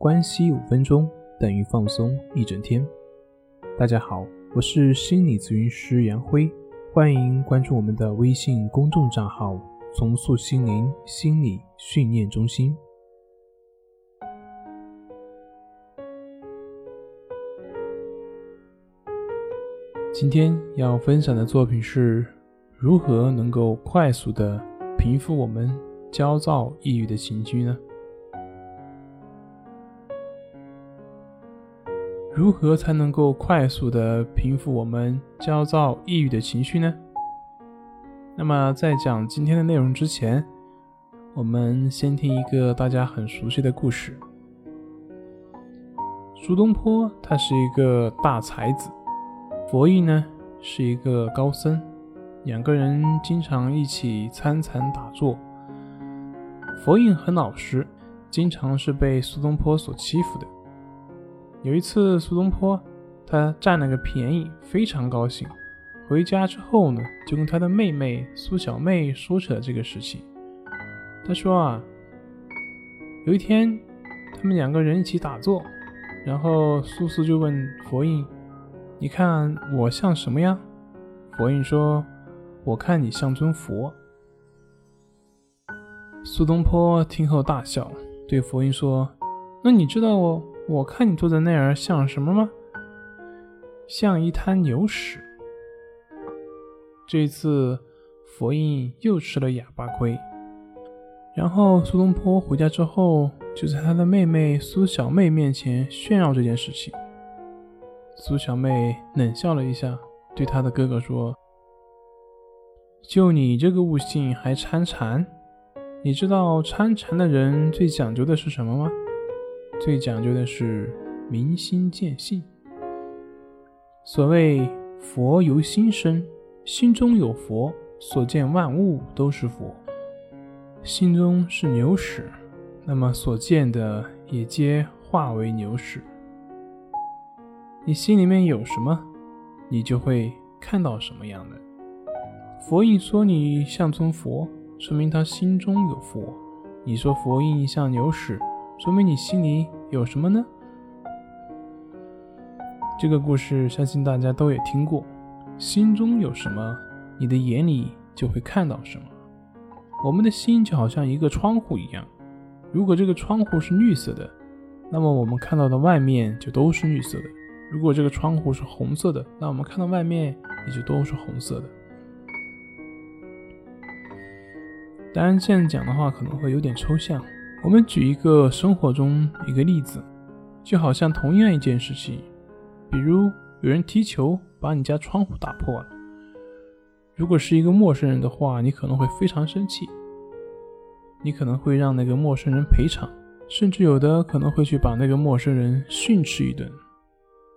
关系五分钟等于放松一整天。大家好，我是心理咨询师杨辉，欢迎关注我们的微信公众账号“重塑心灵心理训练中心”。今天要分享的作品是如何能够快速的平复我们焦躁、抑郁的情绪呢？如何才能够快速的平复我们焦躁、抑郁的情绪呢？那么，在讲今天的内容之前，我们先听一个大家很熟悉的故事。苏东坡他是一个大才子，佛印呢是一个高僧，两个人经常一起参禅打坐。佛印很老实，经常是被苏东坡所欺负的。有一次，苏东坡他占了个便宜，非常高兴。回家之后呢，就跟他的妹妹苏小妹说起了这个事情。他说啊，有一天他们两个人一起打坐，然后苏轼就问佛印：“你看我像什么呀？”佛印说：“我看你像尊佛。”苏东坡听后大笑，对佛印说：“那你知道我？”我看你坐在那儿像什么吗？像一滩牛屎。这次佛印又吃了哑巴亏。然后苏东坡回家之后，就在他的妹妹苏小妹面前炫耀这件事情。苏小妹冷笑了一下，对他的哥哥说：“就你这个悟性还参禅？你知道参禅的人最讲究的是什么吗？”最讲究的是明心见性。所谓佛由心生，心中有佛，所见万物都是佛。心中是牛屎，那么所见的也皆化为牛屎。你心里面有什么，你就会看到什么样的。佛印说你像尊佛，说明他心中有佛；你说佛印像牛屎。说明你心里有什么呢？这个故事相信大家都也听过。心中有什么，你的眼里就会看到什么。我们的心就好像一个窗户一样，如果这个窗户是绿色的，那么我们看到的外面就都是绿色的；如果这个窗户是红色的，那我们看到外面也就都是红色的。当然，这样讲的话可能会有点抽象。我们举一个生活中一个例子，就好像同样一件事情，比如有人踢球把你家窗户打破了，如果是一个陌生人的话，你可能会非常生气，你可能会让那个陌生人赔偿，甚至有的可能会去把那个陌生人训斥一顿。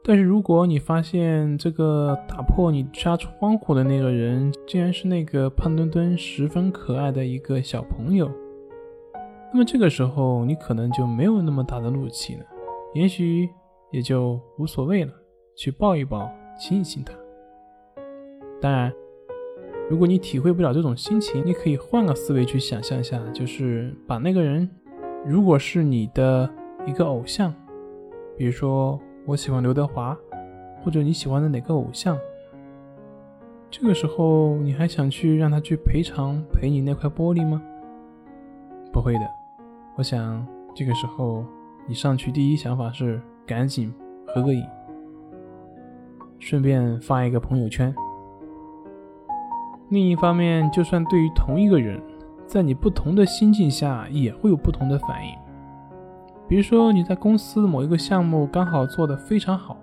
但是如果你发现这个打破你家窗户的那个人，竟然是那个胖墩墩、十分可爱的一个小朋友。那么这个时候，你可能就没有那么大的怒气了，也许也就无所谓了，去抱一抱，亲一亲他。当然，如果你体会不了这种心情，你可以换个思维去想象一下，就是把那个人，如果是你的一个偶像，比如说我喜欢刘德华，或者你喜欢的哪个偶像，这个时候你还想去让他去赔偿赔你那块玻璃吗？不会的。我想，这个时候你上去第一想法是赶紧合个影，顺便发一个朋友圈。另一方面，就算对于同一个人，在你不同的心境下，也会有不同的反应。比如说，你在公司某一个项目刚好做得非常好，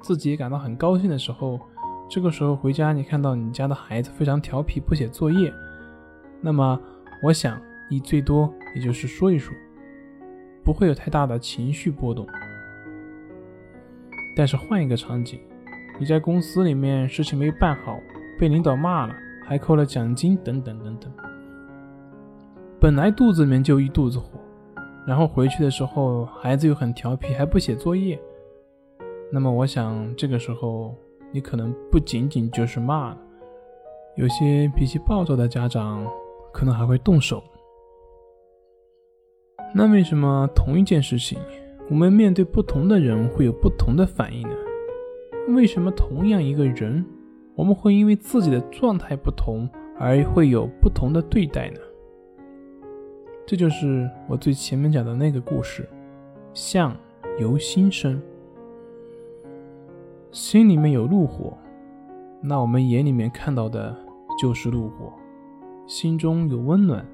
自己也感到很高兴的时候，这个时候回家，你看到你家的孩子非常调皮，不写作业，那么我想。你最多也就是说一说，不会有太大的情绪波动。但是换一个场景，你在公司里面事情没办好，被领导骂了，还扣了奖金等等等等，本来肚子里面就一肚子火，然后回去的时候孩子又很调皮，还不写作业，那么我想这个时候你可能不仅仅就是骂了，有些脾气暴躁的家长可能还会动手。那为什么同一件事情，我们面对不同的人会有不同的反应呢？为什么同样一个人，我们会因为自己的状态不同而会有不同的对待呢？这就是我最前面讲的那个故事，相由心生。心里面有怒火，那我们眼里面看到的就是怒火；心中有温暖，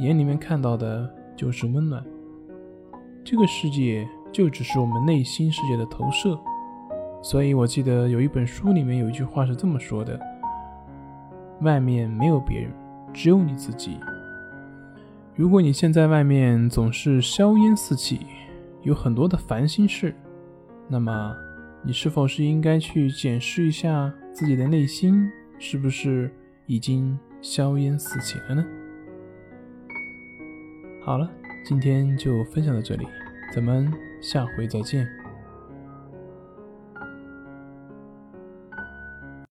眼里面看到的就是温暖。这个世界就只是我们内心世界的投射。所以我记得有一本书里面有一句话是这么说的：外面没有别人，只有你自己。如果你现在外面总是硝烟四起，有很多的烦心事，那么。你是否是应该去检视一下自己的内心，是不是已经硝烟四起了呢？好了，今天就分享到这里，咱们下回再见。